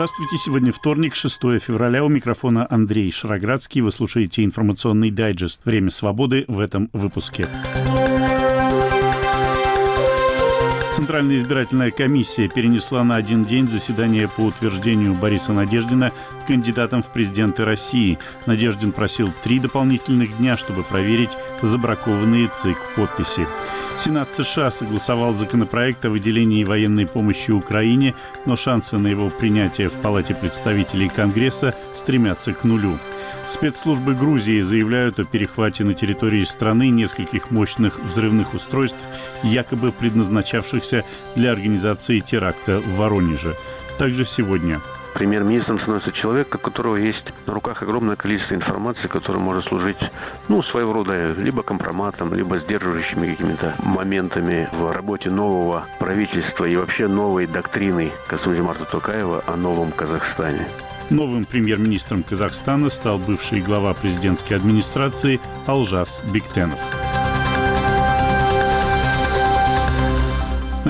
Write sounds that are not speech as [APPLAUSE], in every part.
Здравствуйте. Сегодня вторник, 6 февраля. У микрофона Андрей Шароградский. Вы слушаете информационный дайджест «Время свободы» в этом выпуске. Центральная избирательная комиссия перенесла на один день заседание по утверждению Бориса Надеждина кандидатом в президенты России. Надеждин просил три дополнительных дня, чтобы проверить забракованные ЦИК подписи. Сенат США согласовал законопроект о выделении военной помощи Украине, но шансы на его принятие в Палате представителей Конгресса стремятся к нулю. Спецслужбы Грузии заявляют о перехвате на территории страны нескольких мощных взрывных устройств, якобы предназначавшихся для организации теракта в Воронеже. Также сегодня Премьер-министром становится человек, у которого есть на руках огромное количество информации, которая может служить, ну, своего рода либо компроматом, либо сдерживающими какими-то моментами в работе нового правительства и вообще новой доктрины Касумзимарта Токаева о новом Казахстане. Новым премьер-министром Казахстана стал бывший глава президентской администрации Алжас Бектенов.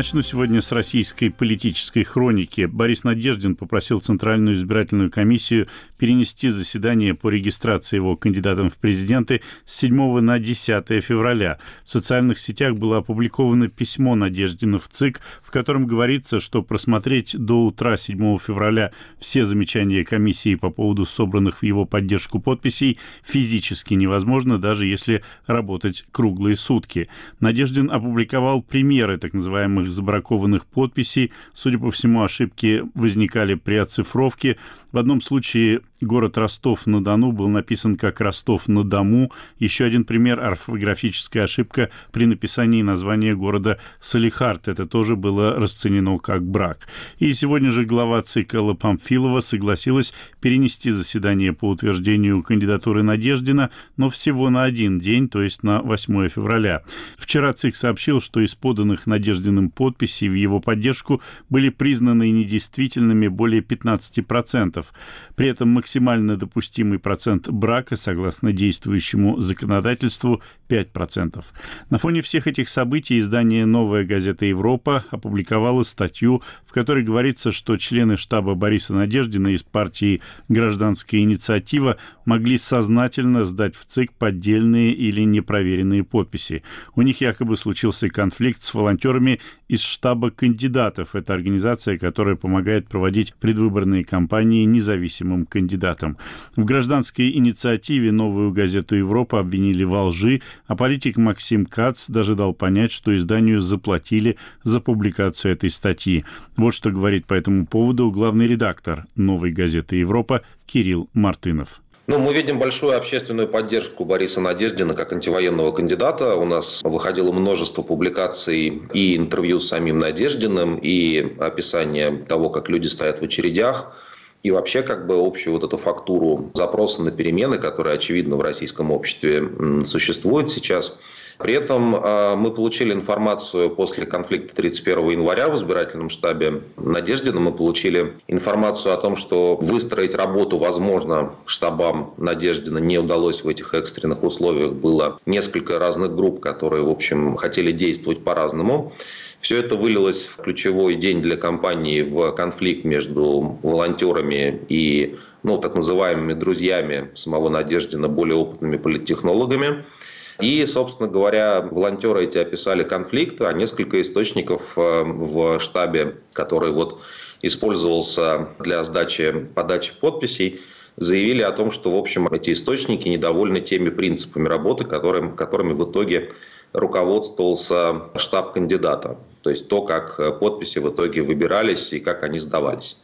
Начну сегодня с российской политической хроники. Борис Надеждин попросил Центральную избирательную комиссию перенести заседание по регистрации его кандидатом в президенты с 7 на 10 февраля. В социальных сетях было опубликовано письмо Надеждина в ЦИК, в котором говорится, что просмотреть до утра 7 февраля все замечания комиссии по поводу собранных в его поддержку подписей физически невозможно, даже если работать круглые сутки. Надеждин опубликовал примеры так называемых забракованных подписей. Судя по всему, ошибки возникали при оцифровке. В одном случае город Ростов-на-Дону был написан как Ростов-на-Дому. Еще один пример – орфографическая ошибка при написании названия города Салихард. Это тоже было расценено как брак. И сегодня же глава ЦИК Элла Памфилова согласилась перенести заседание по утверждению кандидатуры Надеждина, но всего на один день, то есть на 8 февраля. Вчера ЦИК сообщил, что из поданных Надеждиным подписей в его поддержку были признаны недействительными более 15%. При этом максимально максимально допустимый процент брака, согласно действующему законодательству, 5%. На фоне всех этих событий издание «Новая газета Европа» опубликовало статью, в которой говорится, что члены штаба Бориса Надеждина из партии «Гражданская инициатива» могли сознательно сдать в ЦИК поддельные или непроверенные подписи. У них якобы случился конфликт с волонтерами из штаба кандидатов. Это организация, которая помогает проводить предвыборные кампании независимым кандидатам. В гражданской инициативе «Новую газету Европа» обвинили во лжи, а политик Максим Кац даже дал понять, что изданию заплатили за публикацию этой статьи. Вот что говорит по этому поводу главный редактор «Новой газеты Европа» Кирилл Мартынов. Ну, мы видим большую общественную поддержку Бориса Надеждина как антивоенного кандидата. У нас выходило множество публикаций и интервью с самим Надеждиным, и описание того, как люди стоят в очередях, и вообще как бы общую вот эту фактуру запроса на перемены, которые, очевидно, в российском обществе существуют сейчас – при этом а, мы получили информацию после конфликта 31 января в избирательном штабе Надеждина. Мы получили информацию о том, что выстроить работу, возможно, штабам Надеждина не удалось в этих экстренных условиях. Было несколько разных групп, которые, в общем, хотели действовать по-разному. Все это вылилось в ключевой день для кампании в конфликт между волонтерами и ну, так называемыми друзьями самого Надеждина, более опытными политтехнологами. И, собственно говоря, волонтеры эти описали конфликт, а несколько источников э, в штабе, который вот использовался для сдачи, подачи подписей, заявили о том, что, в общем, эти источники недовольны теми принципами работы, которым, которыми в итоге руководствовался штаб кандидата. То есть то, как подписи в итоге выбирались и как они сдавались.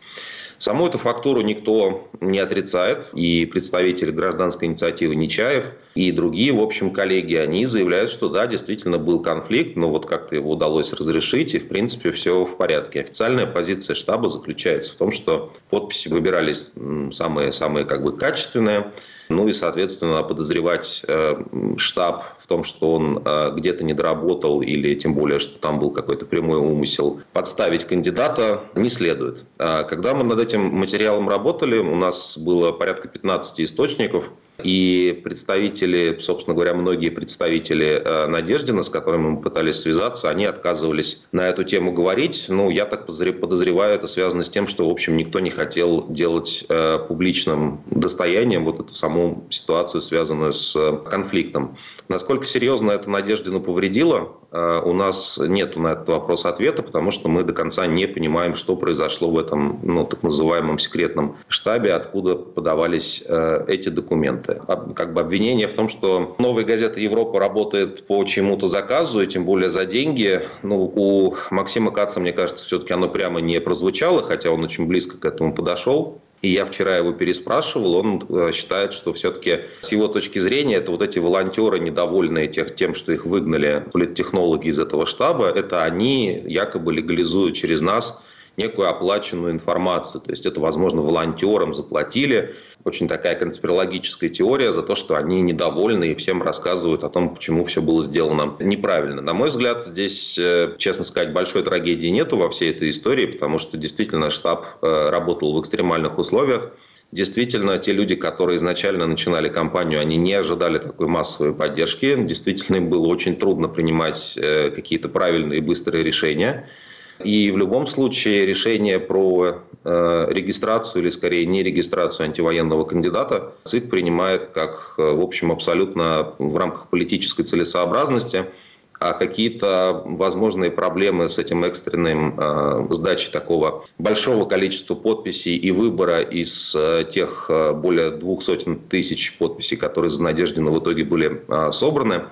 Саму эту фактуру никто не отрицает. И представители гражданской инициативы Нечаев, и другие, в общем, коллеги, они заявляют, что да, действительно был конфликт, но вот как-то его удалось разрешить, и, в принципе, все в порядке. Официальная позиция штаба заключается в том, что подписи выбирались самые, самые как бы качественные, ну и, соответственно, подозревать э, штаб в том, что он э, где-то не доработал или тем более, что там был какой-то прямой умысел подставить кандидата, не следует. А когда мы над этим материалом работали, у нас было порядка 15 источников, И представители, собственно говоря, многие представители э, Надеждина, с которыми мы пытались связаться, они отказывались на эту тему говорить. Ну, я так подозреваю, это связано с тем, что, в общем, никто не хотел делать э, публичным достоянием вот эту саму ситуацию, связанную с э, конфликтом. Насколько серьезно это Надеждину повредило, у нас нет на этот вопрос ответа, потому что мы до конца не понимаем, что произошло в этом ну, так называемом секретном штабе, откуда подавались эти документы моменты. Как бы обвинение в том, что новая газета Европа работает по чему-то заказу, и тем более за деньги. Ну, у Максима Каца, мне кажется, все-таки оно прямо не прозвучало, хотя он очень близко к этому подошел. И я вчера его переспрашивал, он э, считает, что все-таки с его точки зрения это вот эти волонтеры, недовольные тех, тем, что их выгнали политтехнологи из этого штаба, это они якобы легализуют через нас некую оплаченную информацию. То есть это, возможно, волонтерам заплатили. Очень такая конспирологическая теория за то, что они недовольны и всем рассказывают о том, почему все было сделано неправильно. На мой взгляд, здесь, э, честно сказать, большой трагедии нету во всей этой истории, потому что действительно штаб э, работал в экстремальных условиях. Действительно, те люди, которые изначально начинали кампанию, они не ожидали такой массовой поддержки. Действительно, им было очень трудно принимать э, какие-то правильные и быстрые решения. И в любом случае решение про э, регистрацию или скорее не регистрацию антивоенного кандидата ЦИК принимает как, э, в общем, абсолютно в рамках политической целесообразности, а какие-то возможные проблемы с этим экстренным э, сдачей такого большого количества подписей и выбора из э, тех э, более двух сотен тысяч подписей, которые за Надеждина в итоге были э, собраны,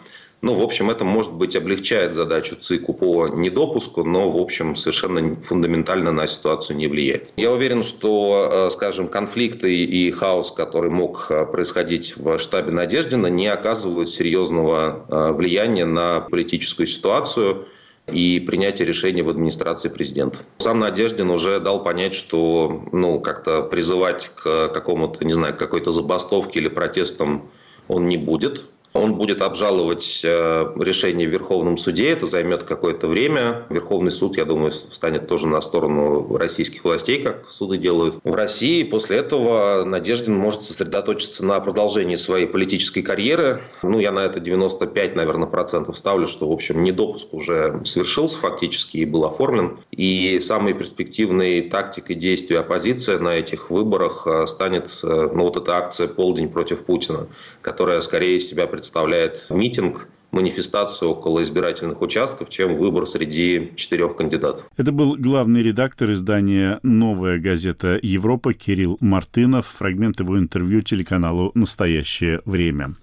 ну, в общем, это, может быть, облегчает задачу ЦИКу по недопуску, но, в общем, совершенно фундаментально на ситуацию не влияет. Я уверен, что, э, скажем, конфликты и хаос, который мог э, происходить в штабе Надеждина, не оказывают серьезного э, влияния на политическую ситуацию и принятие решений в администрации президента. Сам Надеждин уже дал понять, что ну, как-то призывать к какому-то, не знаю, какой-то забастовке или протестам он не будет. Он будет обжаловать э, решение в Верховном суде, это займет какое-то время. Верховный суд, я думаю, встанет тоже на сторону российских властей, как суды делают в России. После этого Надеждин может сосредоточиться на продолжении своей политической карьеры. Ну, я на это 95, наверное, процентов ставлю, что, в общем, недопуск уже совершился фактически и был оформлен. И самой перспективной тактикой действия оппозиции на этих выборах э, станет э, ну, вот эта акция «Полдень против Путина», которая скорее из себя представляет представляет митинг манифестацию около избирательных участков, чем выбор среди четырех кандидатов. Это был главный редактор издания «Новая газета Европа» Кирилл Мартынов. Фрагмент его интервью телеканалу «Настоящее время».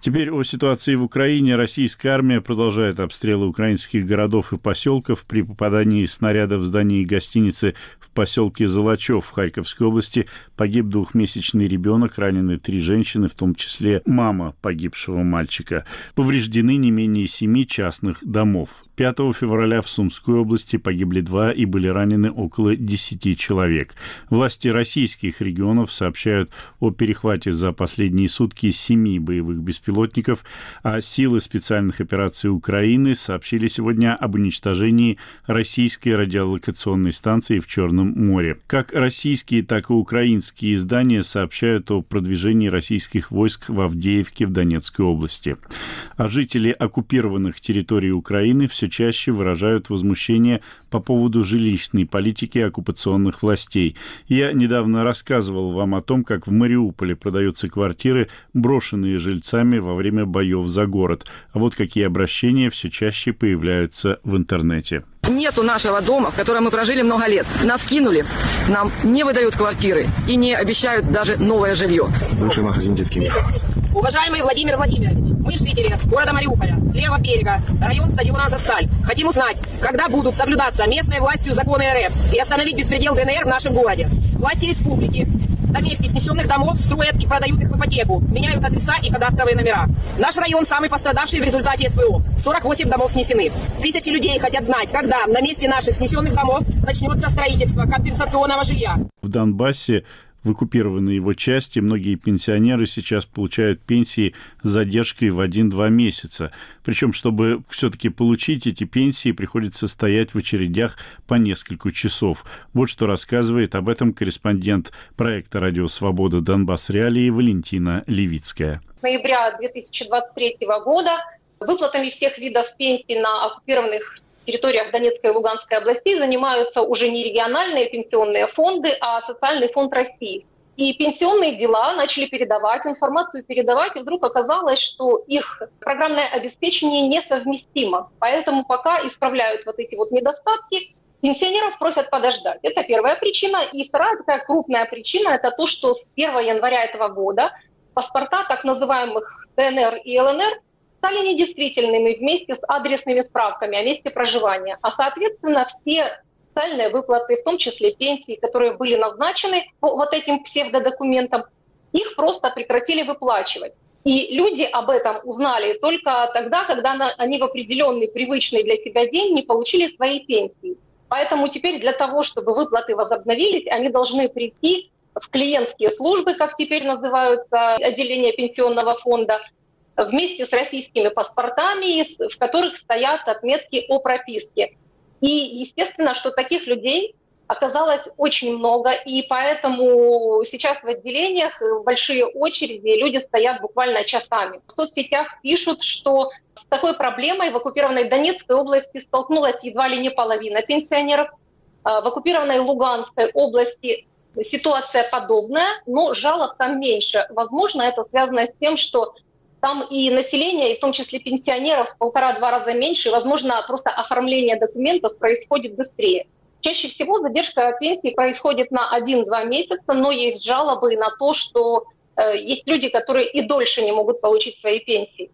Теперь о ситуации в Украине. Российская армия продолжает обстрелы украинских городов и поселков. При попадании снаряда в здание гостиницы в поселке Золочев в Харьковской области погиб двухмесячный ребенок, ранены три женщины, в том числе мама погибшего мальчика. Повреждены не менее семи частных домов. 5 февраля в Сумской области погибли два и были ранены около 10 человек. Власти российских регионов сообщают о перехвате за последние сутки семи боевых беспилотников, а силы специальных операций Украины сообщили сегодня об уничтожении российской радиолокационной станции в Черном море. Как российские, так и украинские издания сообщают о продвижении российских войск в Авдеевке в Донецкой области. А жители оккупированных территорий Украины все чаще выражают возмущение по поводу жилищной политики оккупационных властей. Я недавно рассказывал вам о том, как в Мариуполе продаются квартиры, брошенные жильцами во время боев за город. А вот какие обращения все чаще появляются в интернете. Нету нашего дома, в котором мы прожили много лет. Нас кинули, нам не выдают квартиры и не обещают даже новое жилье. Бывший магазин детский мир. Уважаемый Владимир Владимирович, мы жители города Мариуполя, с левого берега, район стадиона «Азовсталь». Хотим узнать, когда будут соблюдаться местной властью законы РФ и остановить беспредел ДНР в нашем городе. Власти республики на месте снесенных домов строят и продают их в ипотеку, меняют адреса и кадастровые номера. Наш район самый пострадавший в результате СВО. 48 домов снесены. Тысячи людей хотят знать, когда на месте наших снесенных домов начнется строительство компенсационного жилья. В Донбассе в оккупированной его части. Многие пенсионеры сейчас получают пенсии с задержкой в 1-2 месяца. Причем, чтобы все-таки получить эти пенсии, приходится стоять в очередях по несколько часов. Вот что рассказывает об этом корреспондент проекта «Радио Свобода Донбасс Реалии» Валентина Левицкая. С ноября 2023 года выплатами всех видов пенсий на оккупированных территориях Донецкой и Луганской областей занимаются уже не региональные пенсионные фонды, а социальный фонд России. И пенсионные дела начали передавать, информацию передавать, и вдруг оказалось, что их программное обеспечение несовместимо. Поэтому пока исправляют вот эти вот недостатки, пенсионеров просят подождать. Это первая причина. И вторая такая крупная причина – это то, что с 1 января этого года паспорта так называемых ДНР и ЛНР стали недействительными вместе с адресными справками о месте проживания. А, соответственно, все социальные выплаты, в том числе пенсии, которые были назначены по вот этим псевдодокументам, их просто прекратили выплачивать. И люди об этом узнали только тогда, когда они в определенный привычный для себя день не получили свои пенсии. Поэтому теперь для того, чтобы выплаты возобновились, они должны прийти в клиентские службы, как теперь называются отделения пенсионного фонда, вместе с российскими паспортами, в которых стоят отметки о прописке. И естественно, что таких людей оказалось очень много, и поэтому сейчас в отделениях большие очереди, люди стоят буквально часами. В соцсетях пишут, что с такой проблемой в оккупированной Донецкой области столкнулась едва ли не половина пенсионеров. А в оккупированной Луганской области ситуация подобная, но жалоб там меньше. Возможно, это связано с тем, что там и население, и в том числе пенсионеров, полтора-два раза меньше, и, возможно, просто оформление документов происходит быстрее. Чаще всего задержка пенсии происходит на 1-2 месяца, но есть жалобы на то, что э, есть люди, которые и дольше не могут получить свои пенсии.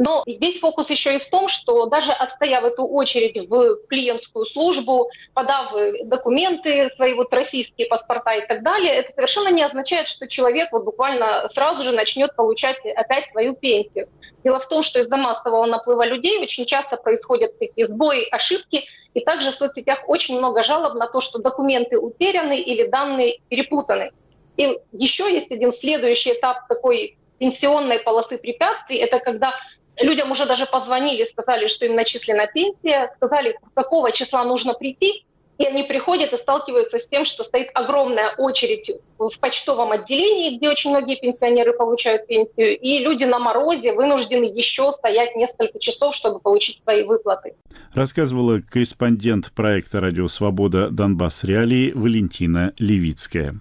Но весь фокус еще и в том, что даже отстояв эту очередь в клиентскую службу, подав документы, свои вот российские паспорта и так далее, это совершенно не означает, что человек вот буквально сразу же начнет получать опять свою пенсию. Дело в том, что из-за массового наплыва людей очень часто происходят такие сбои, ошибки, и также в соцсетях очень много жалоб на то, что документы утеряны или данные перепутаны. И еще есть один следующий этап такой пенсионной полосы препятствий, это когда Людям уже даже позвонили, сказали, что им начислена пенсия, сказали, какого числа нужно прийти, и они приходят и сталкиваются с тем, что стоит огромная очередь в почтовом отделении, где очень многие пенсионеры получают пенсию, и люди на морозе вынуждены еще стоять несколько часов, чтобы получить свои выплаты. Рассказывала корреспондент проекта «Радио Свобода. Донбасс Реалии» Валентина Левицкая.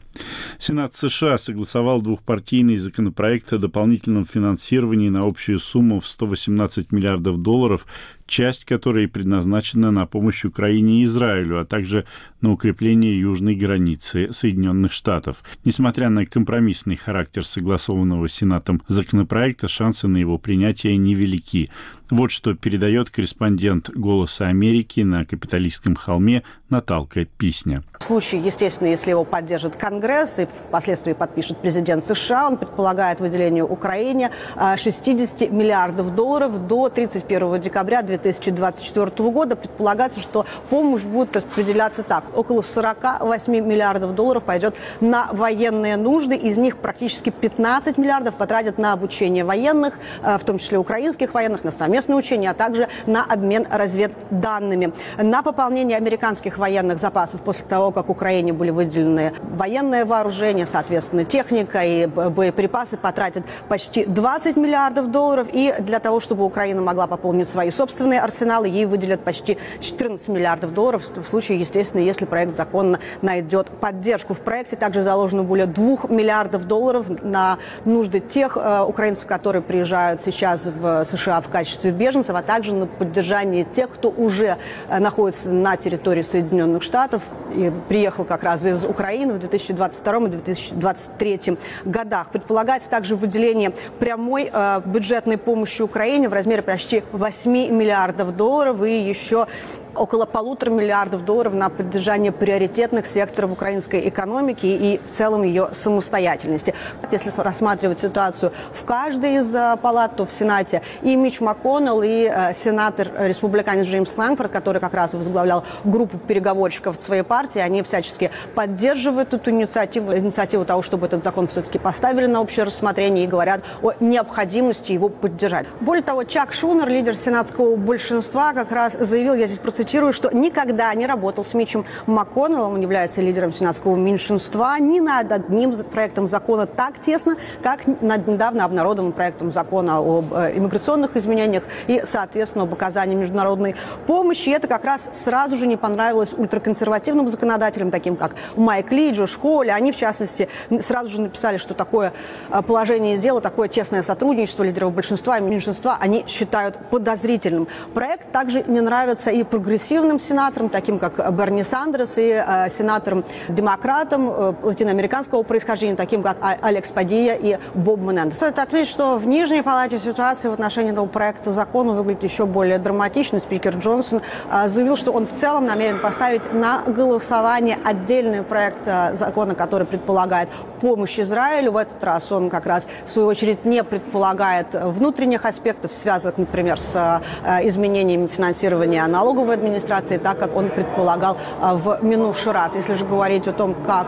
Сенат США согласовал двухпартийный законопроект о дополнительном финансировании на общую сумму в 118 миллиардов долларов часть которой предназначена на помощь Украине и Израилю, а также на укрепление южной границы Соединенных Штатов. Несмотря на компромиссный характер согласованного Сенатом законопроекта, шансы на его принятие невелики. Вот что передает корреспондент «Голоса Америки» на капиталистском холме Наталка Писня. В случае, естественно, если его поддержит Конгресс и впоследствии подпишет президент США, он предполагает выделение Украине 60 а, миллиардов долларов до 31 декабря 2024 года. Предполагается, что помощь будет распределяться так. Около 48 миллиардов долларов пойдет на военные нужды. Из них практически 15 миллиардов потратят на обучение военных, а, в том числе украинских военных, на совместные учения, а также на обмен разведданными. На пополнение американских военных запасов после того, как Украине были выделены военное вооружение, соответственно, техника и боеприпасы потратят почти 20 миллиардов долларов. И для того, чтобы Украина могла пополнить свои собственные арсеналы, ей выделят почти 14 миллиардов долларов в случае, естественно, если проект закона найдет поддержку. В проекте также заложено более 2 миллиардов долларов на нужды тех э, украинцев, которые приезжают сейчас в США в качестве беженцев, а также на поддержание тех, кто уже э, находится на территории Соединенных Штатов и приехал как раз из Украины в 2022 и 2023 годах. Предполагается также выделение прямой э, бюджетной помощи Украине в размере почти 8 миллиардов долларов и еще около полутора миллиардов долларов на поддержание приоритетных секторов украинской экономики и в целом ее самостоятельности. Если рассматривать ситуацию в каждой из э, палат, то в Сенате и Мич МакКоннелл, и э, сенатор республиканец Джеймс Лэнгфорд, который как раз возглавлял группу переговорщиков своей партии, они всячески поддерживают эту инициативу, инициативу того, чтобы этот закон все-таки поставили на общее рассмотрение и говорят о необходимости его поддержать. Более того, Чак Шунер, лидер сенатского большинства, как раз заявил, я здесь процитирую, что никогда не работал с Мичем МакКоннеллом, он является лидером сенатского меньшинства, ни над одним проектом закона так тесно, как над недавно обнародованным проектом закона об э, иммиграционных изменениях и, соответственно, об оказании международной помощи. И это как раз сразу же не понравилось ультраконсервативным законодателям, таким как Майк Ли, Джош Холли. Они, в частности, сразу же написали, что такое э, положение дела, такое тесное сотрудничество лидеров большинства и меньшинства они считают подозрительным. Проект также не нравится и прогрессивным сенаторам, таким как Берни Сандерс, и э, сенаторам-демократам э, латиноамериканского происхождения, таким как а, Алекс Падия и Боб Менендес. Стоит отметить, что в Нижней Палате ситуация в отношении этого проекта закона выглядит еще более драматичной. Спикер Джонсон э, заявил, что он в целом намерен поставить на голосование отдельный проект э, закона, который предполагает помощь Израилю. В этот раз он как раз, в свою очередь, не предполагает внутренних аспектов, связанных, например, с э, изменениями финансирования налоговой администрации, так как он предполагал в минувший раз. Если же говорить о том, как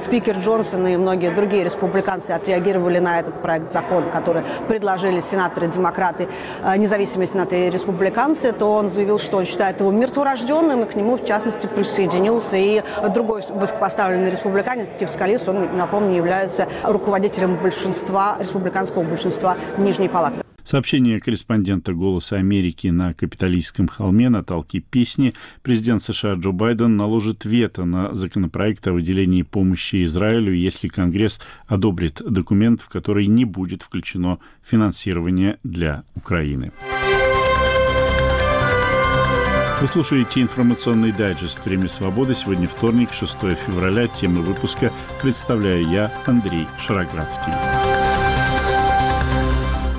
спикер Джонсон и многие другие республиканцы отреагировали на этот проект закона, который предложили сенаторы-демократы, независимые сенаторы и республиканцы, то он заявил, что он считает его мертворожденным, и к нему, в частности, присоединился и другой высокопоставленный республиканец Стив Скалис, он, напомню, является руководителем большинства, республиканского большинства Нижней Палаты. Сообщение корреспондента «Голоса Америки» на Капитолийском холме Наталки Песни президент США Джо Байден наложит вето на законопроект о выделении помощи Израилю, если Конгресс одобрит документ, в который не будет включено финансирование для Украины. Вы слушаете информационный дайджест «Время свободы». Сегодня вторник, 6 февраля. Темы выпуска представляю я, Андрей Шароградский.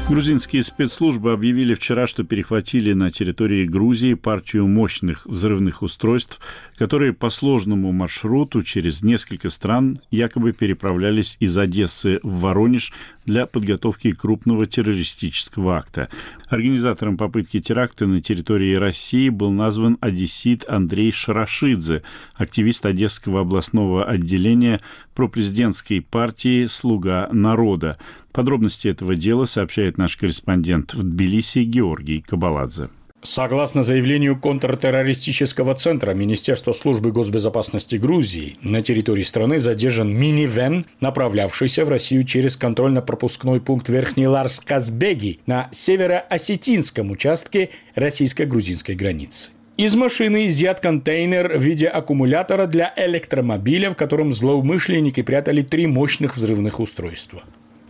Грузинские спецслужбы объявили вчера, что перехватили на территории Грузии партию мощных взрывных устройств, которые по сложному маршруту через несколько стран якобы переправлялись из Одессы в Воронеж для подготовки крупного террористического акта. Организатором попытки теракта на территории России был назван одессит Андрей Шарашидзе, активист Одесского областного отделения пропрезидентской партии «Слуга народа». Подробности этого дела сообщает наш корреспондент в Тбилиси Георгий Кабаладзе. Согласно заявлению контртеррористического центра Министерства службы госбезопасности Грузии, на территории страны задержан минивэн, направлявшийся в Россию через контрольно-пропускной пункт Верхний Ларс-Казбеги на северо-осетинском участке российско-грузинской границы. Из машины изъят контейнер в виде аккумулятора для электромобиля, в котором злоумышленники прятали три мощных взрывных устройства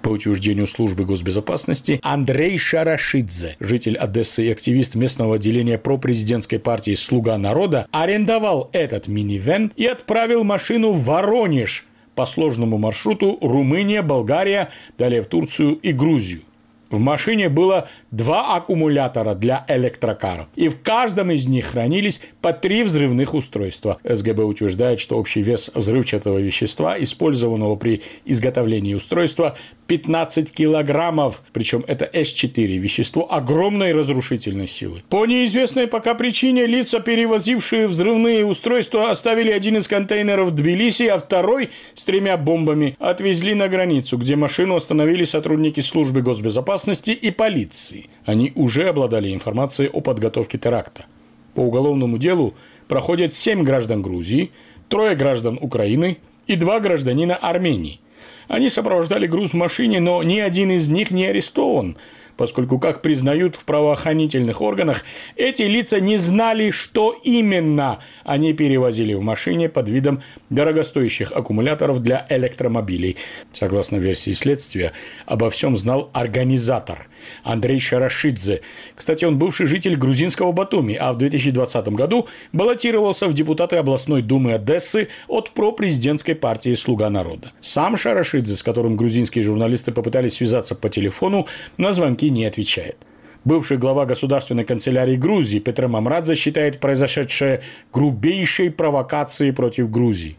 по утверждению службы госбезопасности, Андрей Шарашидзе, житель Одессы и активист местного отделения пропрезидентской партии «Слуга народа», арендовал этот минивэн и отправил машину в Воронеж по сложному маршруту Румыния, Болгария, далее в Турцию и Грузию. В машине было два аккумулятора для электрокаров, и в каждом из них хранились по три взрывных устройства. СГБ утверждает, что общий вес взрывчатого вещества, использованного при изготовлении устройства, 15 килограммов, причем это С4, вещество огромной разрушительной силы. По неизвестной пока причине лица, перевозившие взрывные устройства, оставили один из контейнеров в Тбилиси, а второй с тремя бомбами отвезли на границу, где машину остановили сотрудники службы госбезопасности и полиции. Они уже обладали информацией о подготовке теракта. По уголовному делу проходят семь граждан Грузии, трое граждан Украины и два гражданина Армении. Они сопровождали груз в машине, но ни один из них не арестован, поскольку, как признают в правоохранительных органах, эти лица не знали, что именно они перевозили в машине под видом дорогостоящих аккумуляторов для электромобилей. Согласно версии следствия, обо всем знал организатор Андрей Шарашидзе. Кстати, он бывший житель грузинского Батуми, а в 2020 году баллотировался в депутаты областной думы Одессы от пропрезидентской партии «Слуга народа». Сам Шарашидзе, с которым грузинские журналисты попытались связаться по телефону, на звонки не отвечает. Бывший глава государственной канцелярии Грузии Петр Мамрадзе считает произошедшее грубейшей провокацией против Грузии.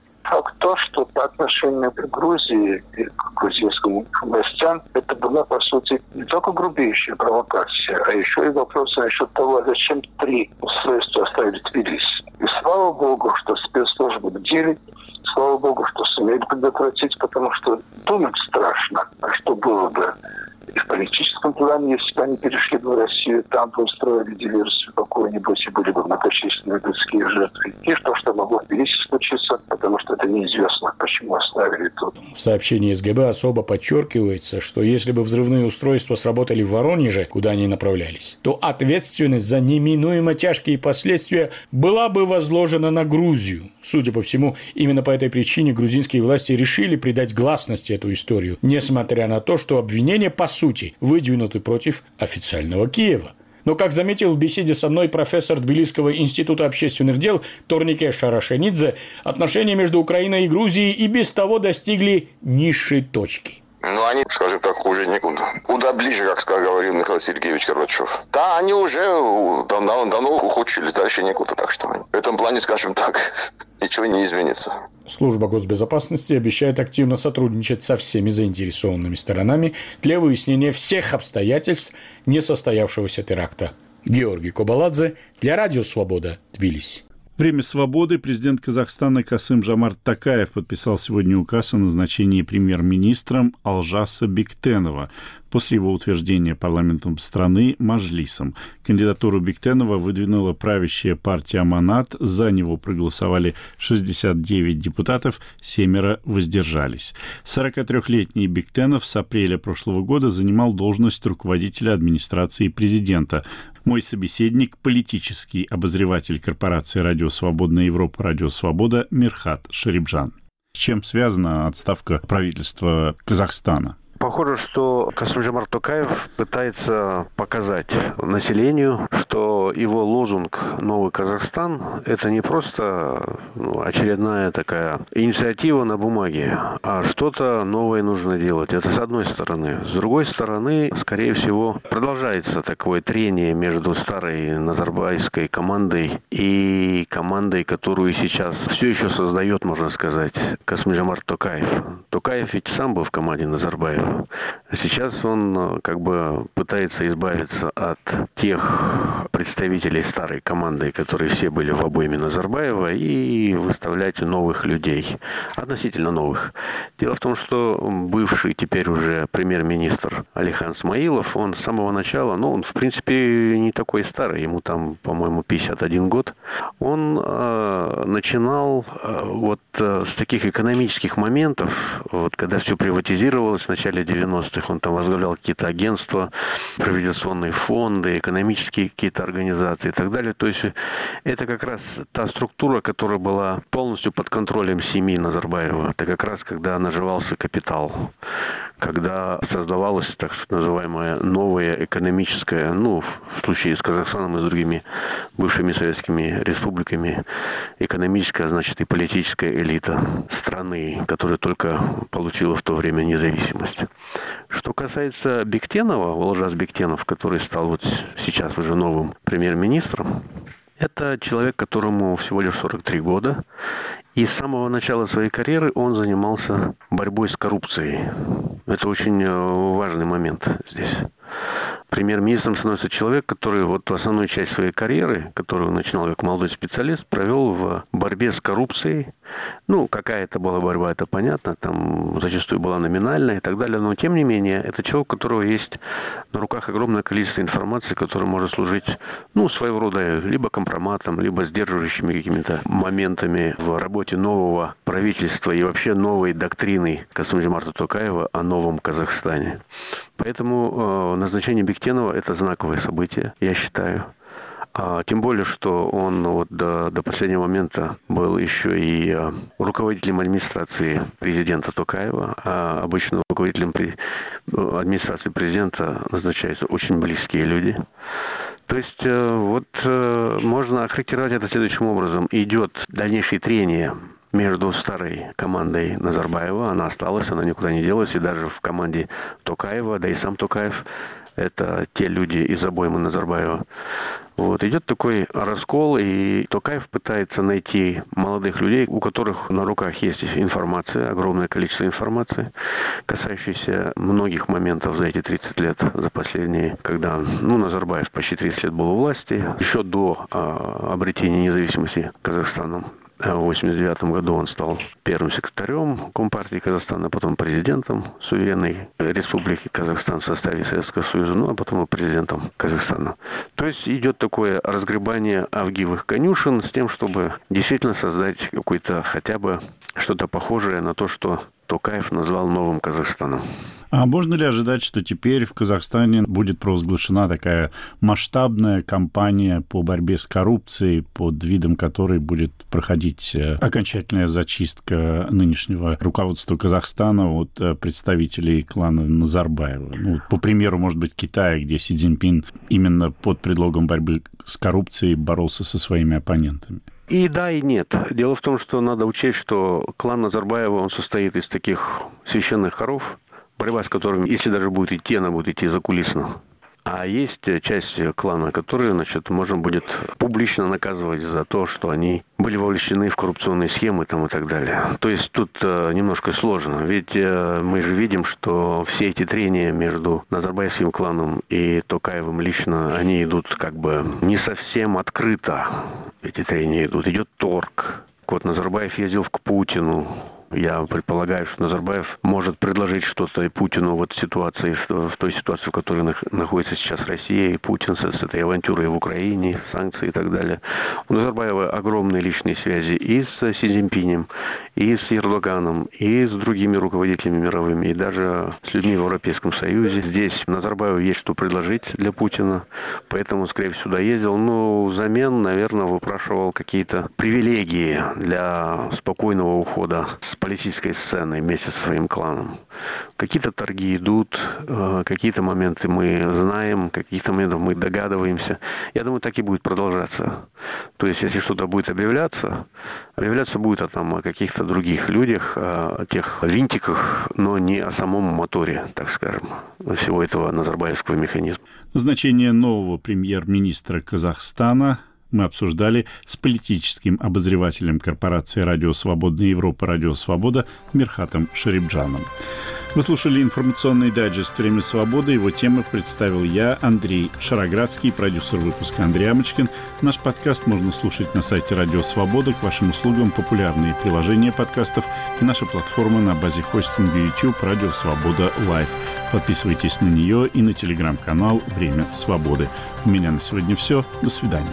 То, что по отношению к Грузии и к грузинским властям это была, по сути, не только грубейшая провокация, а еще и вопрос насчет того, зачем три устройства оставили Тбилиси. И слава богу, что спецслужбы бдили, слава богу, что сумели предотвратить, потому что думать страшно, а что было бы и в политическом плане, если бы они перешли бы в Россию, там бы устроили диверсию какую-нибудь, и были бы многочисленные людские жертвы. И что, что могло в Тбилиси случиться, потому что это неизвестно, почему оставили тут. В сообщении СГБ особо подчеркивается, что если бы взрывные устройства сработали в Воронеже, куда они направлялись, то ответственность за неминуемо тяжкие последствия была бы возложена на Грузию. Судя по всему, именно по этой причине грузинские власти решили придать гласности эту историю, несмотря на то, что обвинения по сути выдвинуты против официального Киева. Но, как заметил в беседе со мной профессор Тбилисского института общественных дел Торнике Шарашенидзе, отношения между Украиной и Грузией и без того достигли низшей точки. Ну, они, скажем так, хуже некуда. Куда ближе, как говорил Михаил Сергеевич Горбачев. Да, они уже давно, давно ухудшились, дальше некуда. Так что в этом плане, скажем так, [LAUGHS] ничего не изменится. Служба госбезопасности обещает активно сотрудничать со всеми заинтересованными сторонами для выяснения всех обстоятельств несостоявшегося теракта. Георгий Кобаладзе для Радио Свобода, Тбилиси. Время свободы президент Казахстана Касым Жамарт Такаев подписал сегодня указ о назначении премьер-министром Алжаса Бектенова после его утверждения парламентом страны Мажлисом. Кандидатуру Бектенова выдвинула правящая партия Аманат, за него проголосовали 69 депутатов, семеро воздержались. 43-летний Бектенов с апреля прошлого года занимал должность руководителя администрации президента. Мой собеседник – политический обозреватель корпорации «Радио Свободная Европа» «Радио Свобода» Мирхат Шарибжан. С чем связана отставка правительства Казахстана? Похоже, что Касымжамар Токаев пытается показать населению, что его лозунг «Новый Казахстан» – это не просто ну, очередная такая инициатива на бумаге, а что-то новое нужно делать. Это с одной стороны. С другой стороны, скорее всего, продолжается такое трение между старой назарбайской командой и командой, которую сейчас все еще создает, можно сказать, Касымжамар Токаев. Токаев ведь сам был в команде Назарбаева. Сейчас он э, как бы пытается избавиться от тех представителей старой команды, которые все были в обойме Назарбаева, и выставлять новых людей, относительно новых. Дело в том, что бывший теперь уже премьер-министр Алихан Смаилов, он с самого начала, ну, он в принципе не такой старый, ему там, по-моему, 51 год, он э, начинал э, вот э, с таких экономических моментов, вот когда все приватизировалось в начале начале 90-х. Он там возглавлял какие-то агентства, проведенционные фонды, экономические какие-то организации и так далее. То есть это как раз та структура, которая была полностью под контролем семьи Назарбаева. Это как раз когда наживался капитал когда создавалась так называемая новая экономическая, ну, в случае с Казахстаном и с другими бывшими советскими республиками, экономическая, значит, и политическая элита страны, которая только получила в то время независимость. Что касается Бектенова, Волжас Бектенов, который стал вот сейчас уже новым премьер-министром, это человек, которому всего лишь 43 года, и с самого начала своей карьеры он занимался борьбой с коррупцией. Это очень э, важный момент здесь. Премьер-министром становится человек, который вот основную часть своей карьеры, которую начинал как молодой специалист, провел в борьбе с коррупцией. Ну, какая это была борьба, это понятно, там зачастую была номинальная и так далее, но тем не менее, это человек, у которого есть на руках огромное количество информации, которая может служить, ну, своего рода либо компроматом, либо сдерживающими какими-то моментами в работе нового правительства и вообще новой доктрины Касымжи Токаева о новом Казахстане. Поэтому э, назначение Бектенова – это знаковое событие, я считаю. А, тем более, что он вот до, до последнего момента был еще и а, руководителем администрации президента Токаева. А обычно руководителем при, администрации президента назначаются очень близкие люди. То есть э, вот э, можно охарактеризовать это следующим образом. Идет дальнейшее трение между старой командой Назарбаева. Она осталась, она никуда не делась. И даже в команде Токаева, да и сам Токаев Это те люди из обоймы Назарбаева. Вот, идет такой раскол, и Токаев пытается найти молодых людей, у которых на руках есть информация, огромное количество информации, касающейся многих моментов за эти 30 лет, за последние, когда, ну, Назарбаев почти 30 лет был у власти, еще до а, обретения независимости Казахстаном. В 1989 году он стал первым секретарем Компартии Казахстана, потом президентом суверенной республики Казахстан в составе Советского Союза, ну а потом и президентом Казахстана. То есть идет такое разгребание авгиевых конюшен с тем, чтобы действительно создать какой-то хотя бы что-то похожее на то, что Токаев назвал новым Казахстаном. А можно ли ожидать, что теперь в Казахстане будет провозглашена такая масштабная кампания по борьбе с коррупцией, под видом которой будет проходить э, окончательная зачистка нынешнего руководства Казахстана от э, представителей клана Назарбаева? Ну, по примеру, может быть, Китая, где Си Цзиньпин именно под предлогом борьбы с коррупцией боролся со своими оппонентами. И да, и нет. Дело в том, что надо учесть, что клан Назарбаева, он состоит из таких священных коров, борьба с которыми, если даже будет идти, она будет идти закулисно. А есть часть клана, которые, значит, можно будет публично наказывать за то, что они были вовлечены в коррупционные схемы там и так далее. То есть тут э, немножко сложно. Ведь э, мы же видим, что все эти трения между Назарбаевским кланом и Токаевым лично, они идут как бы не совсем открыто. Эти трения идут. Идет торг. Вот Назарбаев ездил к Путину, я предполагаю, что Назарбаев может предложить что-то и Путину вот в ситуации, в той ситуации, в которой находится сейчас Россия и Путин с, этой авантюрой в Украине, санкции и так далее. У Назарбаева огромные личные связи и с Си Цзиньпинем, и с Ердоганом, и с другими руководителями мировыми, и даже с людьми в Европейском Союзе. Здесь Назарбаеву есть что предложить для Путина, поэтому он, скорее всего, сюда ездил. Но взамен, наверное, выпрашивал какие-то привилегии для спокойного ухода с политической сцены вместе со своим кланом. Какие-то торги идут, э, какие-то моменты мы знаем, какие-то моменты мы догадываемся. Я думаю, так и будет продолжаться. То есть, если что-то будет объявляться, объявляться будет о, там, о каких-то других людях, о тех винтиках, но не о самом моторе, так скажем, всего этого назарбаевского механизма. Назначение нового премьер-министра Казахстана мы обсуждали с политическим обозревателем корпорации «Радио Свободная Европа» «Радио Свобода» Мирхатом Шарибджаном. Вы слушали информационный дайджест «Время свободы». Его темы представил я, Андрей Шароградский, продюсер выпуска Андрей Амочкин. Наш подкаст можно слушать на сайте «Радио Свобода». К вашим услугам популярные приложения подкастов и наша платформа на базе хостинга YouTube «Радио Свобода Лайв». Подписывайтесь на нее и на телеграм-канал «Время свободы». У меня на сегодня все. До свидания.